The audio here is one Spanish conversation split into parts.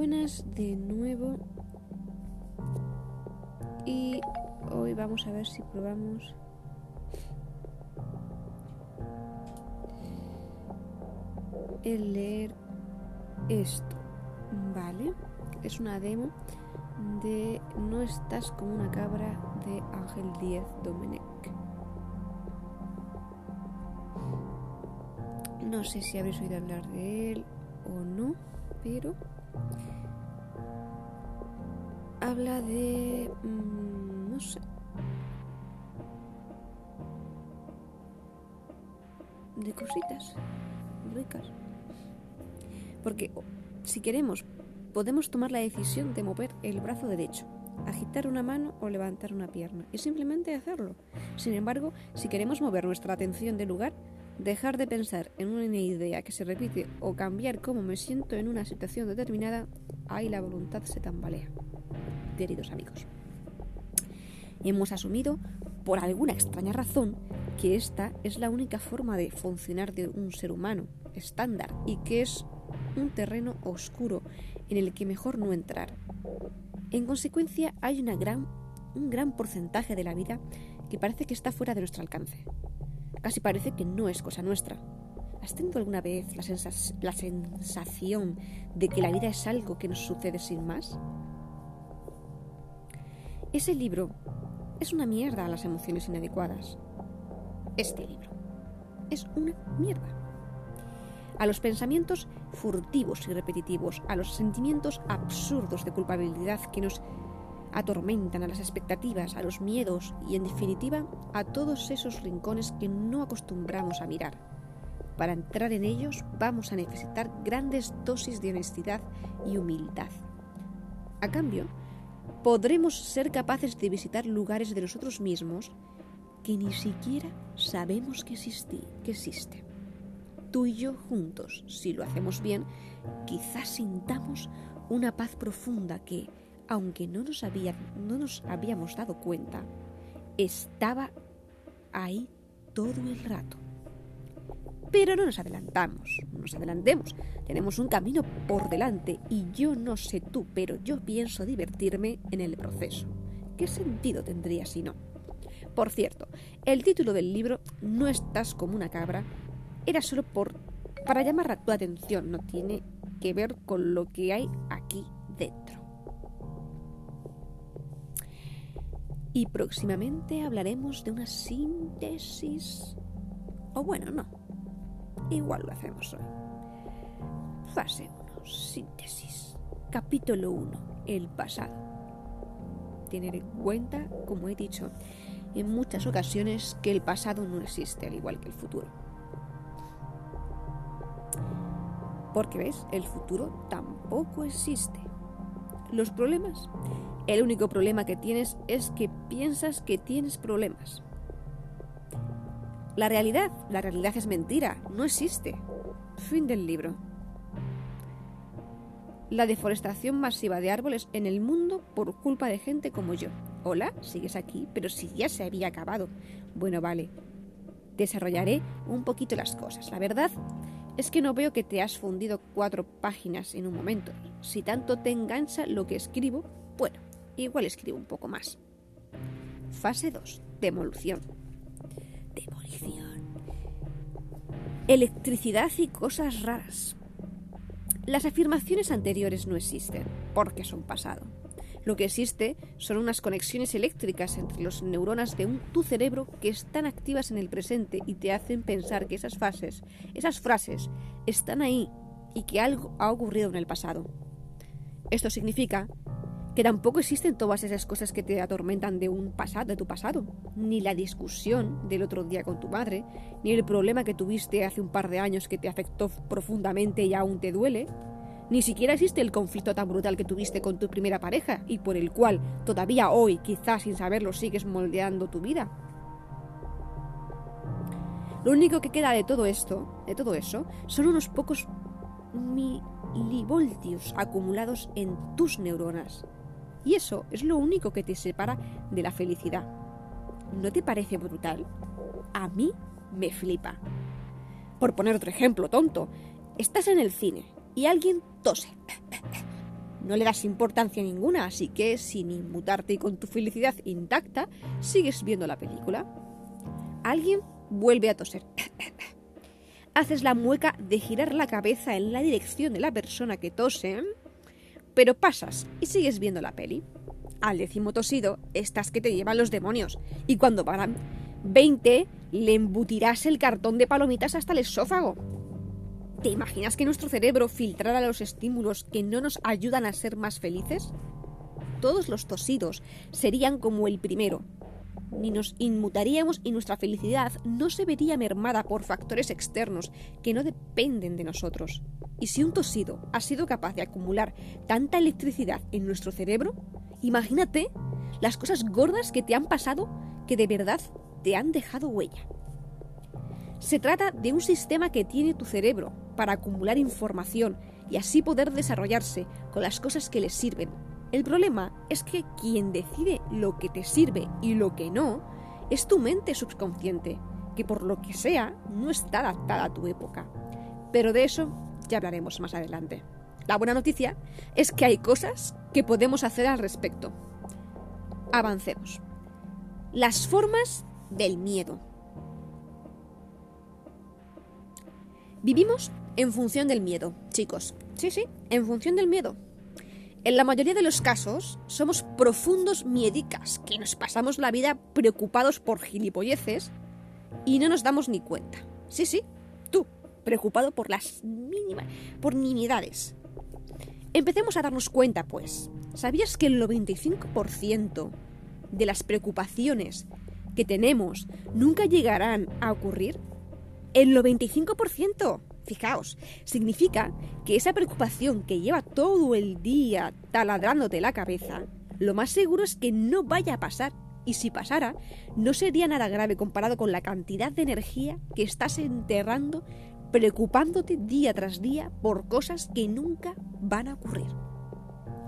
buenas de nuevo. Y hoy vamos a ver si probamos el leer esto. Vale, es una demo de No estás como una cabra de Ángel Díez Domenech. No sé si habréis oído hablar de él o no, pero habla de... Mm, no sé. De cositas ricas. Porque si queremos, podemos tomar la decisión de mover el brazo derecho, agitar una mano o levantar una pierna, y simplemente hacerlo. Sin embargo, si queremos mover nuestra atención del lugar, dejar de pensar en una idea que se repite o cambiar cómo me siento en una situación determinada, ahí la voluntad se tambalea. Queridos amigos, hemos asumido, por alguna extraña razón, que esta es la única forma de funcionar de un ser humano estándar y que es un terreno oscuro en el que mejor no entrar. En consecuencia, hay una un gran porcentaje de la vida que parece que está fuera de nuestro alcance. Casi parece que no es cosa nuestra. ¿Has tenido alguna vez la, la sensación de que la vida es algo que nos sucede sin más? Ese libro es una mierda a las emociones inadecuadas. Este libro es una mierda a los pensamientos furtivos y repetitivos, a los sentimientos absurdos de culpabilidad que nos atormentan, a las expectativas, a los miedos y, en definitiva, a todos esos rincones que no acostumbramos a mirar. Para entrar en ellos vamos a necesitar grandes dosis de honestidad y humildad. A cambio, podremos ser capaces de visitar lugares de nosotros mismos que ni siquiera sabemos que, que existen tú y yo juntos, si lo hacemos bien, quizás sintamos una paz profunda que, aunque no nos, había, no nos habíamos dado cuenta, estaba ahí todo el rato. Pero no nos adelantamos, no nos adelantemos. Tenemos un camino por delante y yo no sé tú, pero yo pienso divertirme en el proceso. ¿Qué sentido tendría si no? Por cierto, el título del libro No estás como una cabra era solo por para llamar tu atención, no tiene que ver con lo que hay Y próximamente hablaremos de una síntesis. O bueno, no. Igual lo hacemos hoy. Fase 1. Síntesis. Capítulo 1. El pasado. Tener en cuenta, como he dicho en muchas ocasiones, que el pasado no existe, al igual que el futuro. Porque ves, el futuro tampoco existe. Los problemas. El único problema que tienes es que piensas que tienes problemas. La realidad, la realidad es mentira, no existe. Fin del libro. La deforestación masiva de árboles en el mundo por culpa de gente como yo. Hola, sigues aquí, pero si ya se había acabado. Bueno, vale. Desarrollaré un poquito las cosas. La verdad es que no veo que te has fundido cuatro páginas en un momento. Si tanto te engancha lo que escribo, bueno, igual escribo un poco más. Fase 2. Demolición. Demolición. Electricidad y cosas raras. Las afirmaciones anteriores no existen, porque son pasado. Lo que existe son unas conexiones eléctricas entre las neuronas de tu cerebro que están activas en el presente y te hacen pensar que esas fases, esas frases, están ahí y que algo ha ocurrido en el pasado. Esto significa que tampoco existen todas esas cosas que te atormentan de un pasado, de tu pasado, ni la discusión del otro día con tu madre, ni el problema que tuviste hace un par de años que te afectó profundamente y aún te duele, ni siquiera existe el conflicto tan brutal que tuviste con tu primera pareja y por el cual todavía hoy, quizás sin saberlo, sigues moldeando tu vida. Lo único que queda de todo esto, de todo eso, son unos pocos milivoltios acumulados en tus neuronas. Y eso es lo único que te separa de la felicidad. ¿No te parece brutal? A mí me flipa. Por poner otro ejemplo tonto, estás en el cine y alguien tose. no le das importancia ninguna, así que sin inmutarte y con tu felicidad intacta, sigues viendo la película. Alguien vuelve a toser. Haces la mueca de girar la cabeza en la dirección de la persona que tose, pero pasas y sigues viendo la peli. Al décimo tosido, estás que te llevan los demonios, y cuando paran 20, le embutirás el cartón de palomitas hasta el esófago. ¿Te imaginas que nuestro cerebro filtrara los estímulos que no nos ayudan a ser más felices? Todos los tosidos serían como el primero. Ni nos inmutaríamos y nuestra felicidad no se vería mermada por factores externos que no dependen de nosotros. Y si un tosido ha sido capaz de acumular tanta electricidad en nuestro cerebro, imagínate las cosas gordas que te han pasado que de verdad te han dejado huella. Se trata de un sistema que tiene tu cerebro para acumular información y así poder desarrollarse con las cosas que le sirven. El problema es que quien decide lo que te sirve y lo que no es tu mente subconsciente, que por lo que sea no está adaptada a tu época. Pero de eso ya hablaremos más adelante. La buena noticia es que hay cosas que podemos hacer al respecto. Avancemos. Las formas del miedo. Vivimos en función del miedo, chicos. Sí, sí, en función del miedo. En la mayoría de los casos, somos profundos miedicas que nos pasamos la vida preocupados por gilipolleces y no nos damos ni cuenta. Sí, sí, tú, preocupado por las mínimas, por nimiedades. Empecemos a darnos cuenta, pues. ¿Sabías que el 95% de las preocupaciones que tenemos nunca llegarán a ocurrir? El 95%. Fijaos, significa que esa preocupación que lleva todo el día taladrándote la cabeza, lo más seguro es que no vaya a pasar. Y si pasara, no sería nada grave comparado con la cantidad de energía que estás enterrando preocupándote día tras día por cosas que nunca van a ocurrir.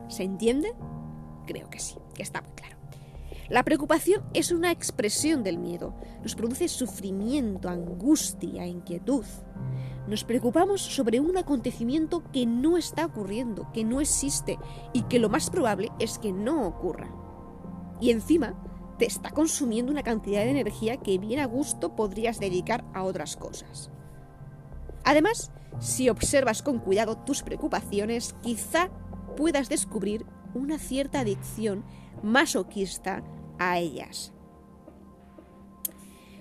¿Se entiende? Creo que sí, que está muy claro. La preocupación es una expresión del miedo. Nos produce sufrimiento, angustia, inquietud. Nos preocupamos sobre un acontecimiento que no está ocurriendo, que no existe y que lo más probable es que no ocurra. Y encima te está consumiendo una cantidad de energía que bien a gusto podrías dedicar a otras cosas. Además, si observas con cuidado tus preocupaciones, quizá puedas descubrir una cierta adicción masoquista a ellas.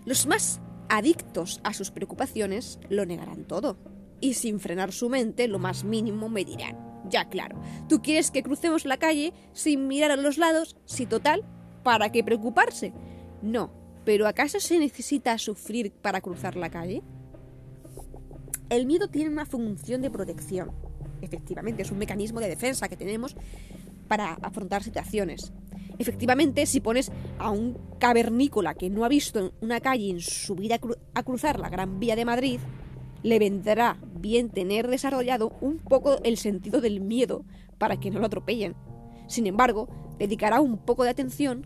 Los más adictos a sus preocupaciones lo negarán todo y sin frenar su mente lo más mínimo me dirán, ya claro, tú quieres que crucemos la calle sin mirar a los lados, si total, ¿para qué preocuparse? No, pero ¿acaso se necesita sufrir para cruzar la calle? El miedo tiene una función de protección. Efectivamente, es un mecanismo de defensa que tenemos para afrontar situaciones. Efectivamente, si pones a un cavernícola que no ha visto una calle en su vida a cruzar la Gran Vía de Madrid, le vendrá bien tener desarrollado un poco el sentido del miedo para que no lo atropellen. Sin embargo, dedicará un poco de atención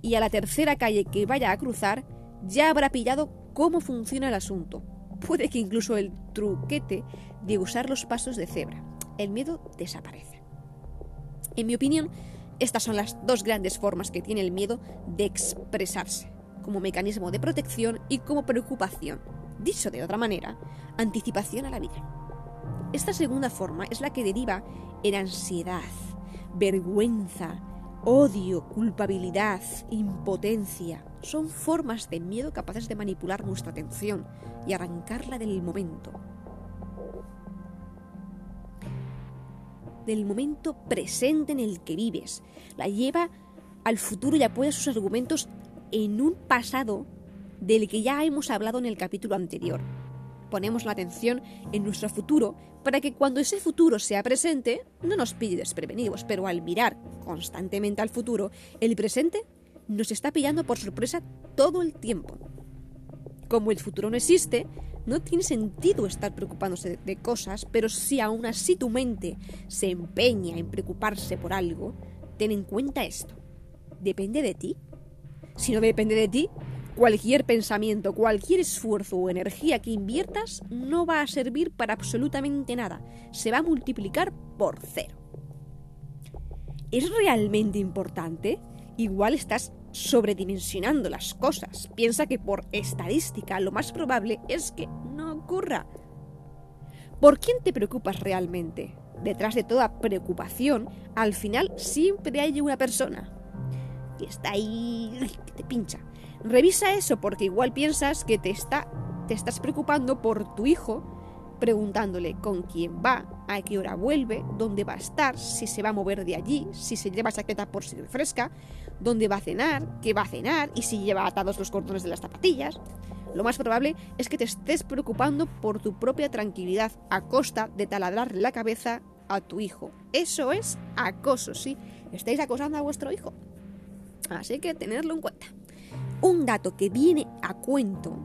y a la tercera calle que vaya a cruzar ya habrá pillado cómo funciona el asunto puede que incluso el truquete de usar los pasos de cebra. El miedo desaparece. En mi opinión, estas son las dos grandes formas que tiene el miedo de expresarse, como mecanismo de protección y como preocupación. Dicho de otra manera, anticipación a la vida. Esta segunda forma es la que deriva en ansiedad, vergüenza, Odio, culpabilidad, impotencia son formas de miedo capaces de manipular nuestra atención y arrancarla del momento. Del momento presente en el que vives. La lleva al futuro y apoya sus argumentos en un pasado del que ya hemos hablado en el capítulo anterior ponemos la atención en nuestro futuro para que cuando ese futuro sea presente no nos pille desprevenidos, pero al mirar constantemente al futuro, el presente nos está pillando por sorpresa todo el tiempo. Como el futuro no existe, no tiene sentido estar preocupándose de cosas, pero si aún así tu mente se empeña en preocuparse por algo, ten en cuenta esto. ¿Depende de ti? Si no depende de ti, Cualquier pensamiento, cualquier esfuerzo o energía que inviertas no va a servir para absolutamente nada. Se va a multiplicar por cero. ¿Es realmente importante? Igual estás sobredimensionando las cosas. Piensa que por estadística lo más probable es que no ocurra. ¿Por quién te preocupas realmente? Detrás de toda preocupación, al final siempre hay una persona que está ahí, que te pincha. Revisa eso porque igual piensas que te está te estás preocupando por tu hijo preguntándole con quién va, a qué hora vuelve, dónde va a estar, si se va a mover de allí, si se lleva chaqueta por si refresca, dónde va a cenar, qué va a cenar y si lleva atados los cordones de las zapatillas. Lo más probable es que te estés preocupando por tu propia tranquilidad a costa de taladrarle la cabeza a tu hijo. Eso es acoso, sí. Estáis acosando a vuestro hijo. Así que tenerlo en cuenta. Un dato que viene a cuento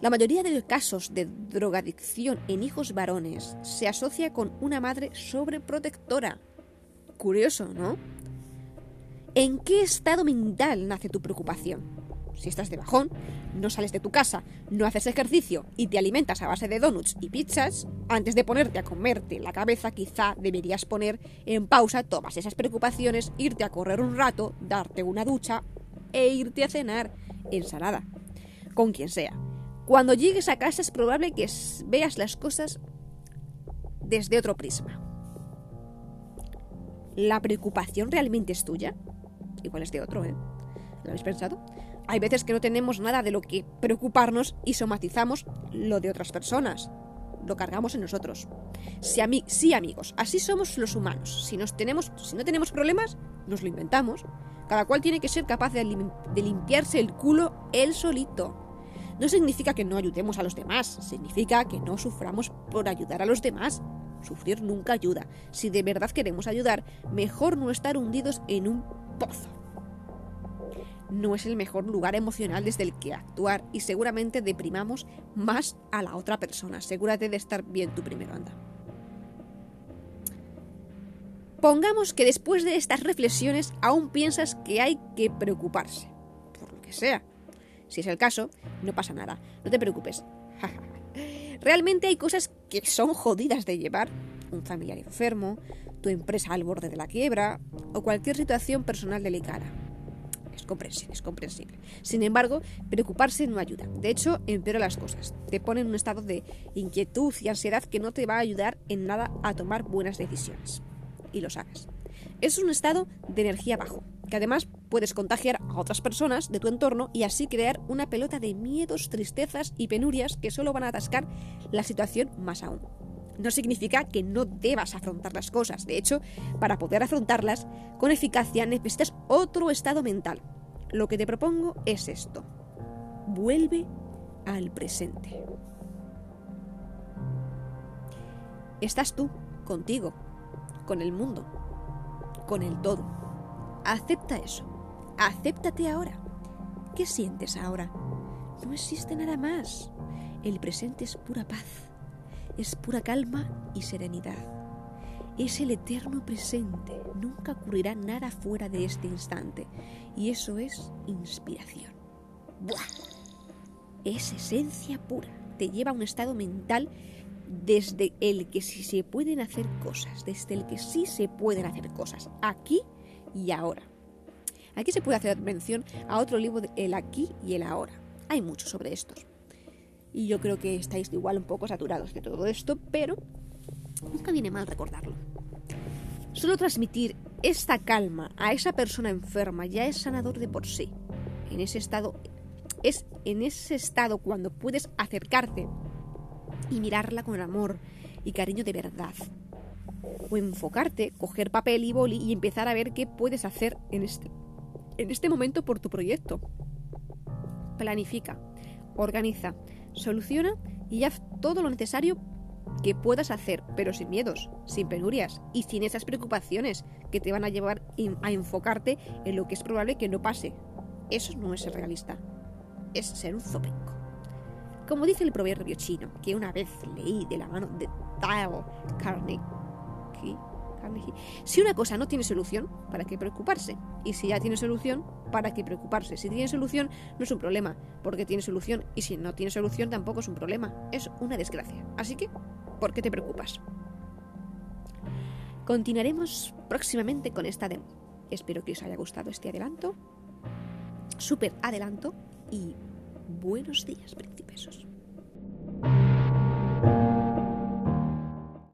la mayoría de los casos de drogadicción en hijos varones se asocia con una madre sobreprotectora. Curioso, ¿no? ¿En qué estado mental nace tu preocupación? Si estás de bajón, no sales de tu casa, no haces ejercicio y te alimentas a base de donuts y pizzas, antes de ponerte a comerte la cabeza quizá deberías poner en pausa todas esas preocupaciones, irte a correr un rato, darte una ducha e irte a cenar ensalada, con quien sea. Cuando llegues a casa es probable que veas las cosas desde otro prisma. ¿La preocupación realmente es tuya? Igual es de otro, ¿eh? ¿Lo habéis pensado? Hay veces que no tenemos nada de lo que preocuparnos y somatizamos lo de otras personas. Lo cargamos en nosotros. Sí, sí amigos, así somos los humanos. Si, nos tenemos, si no tenemos problemas, nos lo inventamos. Cada cual tiene que ser capaz de, de limpiarse el culo él solito no significa que no ayudemos a los demás, significa que no suframos por ayudar a los demás. Sufrir nunca ayuda. Si de verdad queremos ayudar, mejor no estar hundidos en un pozo. No es el mejor lugar emocional desde el que actuar y seguramente deprimamos más a la otra persona. Asegúrate de estar bien tú primero, anda. Pongamos que después de estas reflexiones aún piensas que hay que preocuparse, por lo que sea. Si es el caso, no pasa nada, no te preocupes. Realmente hay cosas que son jodidas de llevar. Un familiar enfermo, tu empresa al borde de la quiebra o cualquier situación personal delicada. Es comprensible, es comprensible. Sin embargo, preocuparse no ayuda. De hecho, empeora las cosas. Te pone en un estado de inquietud y ansiedad que no te va a ayudar en nada a tomar buenas decisiones. Y lo sabes. Es un estado de energía bajo, que además puedes contagiar a otras personas de tu entorno y así crear una pelota de miedos, tristezas y penurias que solo van a atascar la situación más aún. No significa que no debas afrontar las cosas, de hecho, para poder afrontarlas con eficacia necesitas otro estado mental. Lo que te propongo es esto. Vuelve al presente. Estás tú, contigo, con el mundo, con el todo. Acepta eso. Acéptate ahora. ¿Qué sientes ahora? No existe nada más. El presente es pura paz, es pura calma y serenidad. Es el eterno presente. Nunca ocurrirá nada fuera de este instante. Y eso es inspiración. ¡Buah! Es esencia pura. Te lleva a un estado mental desde el que sí se pueden hacer cosas, desde el que sí se pueden hacer cosas, aquí y ahora. Aquí se puede hacer mención a otro libro de El aquí y el ahora. Hay mucho sobre estos. Y yo creo que estáis igual un poco saturados de todo esto, pero nunca viene mal recordarlo. Solo transmitir esta calma a esa persona enferma ya es sanador de por sí. En ese estado es en ese estado cuando puedes acercarte y mirarla con amor y cariño de verdad, o enfocarte, coger papel y boli y empezar a ver qué puedes hacer en este, en este momento por tu proyecto. Planifica, organiza, soluciona y haz todo lo necesario que puedas hacer, pero sin miedos, sin penurias y sin esas preocupaciones que te van a llevar a enfocarte en lo que es probable que no pase. Eso no es ser realista, es ser un zopenco. Como dice el proverbio chino, que una vez leí de la mano de Dale Carnegie, si una cosa no tiene solución, ¿para qué preocuparse? Y si ya tiene solución, ¿para qué preocuparse? Si tiene solución, no es un problema, porque tiene solución, y si no tiene solución, tampoco es un problema, es una desgracia. Así que, ¿por qué te preocupas? Continuaremos próximamente con esta demo. Espero que os haya gustado este adelanto. Súper adelanto y buenos días, principesos.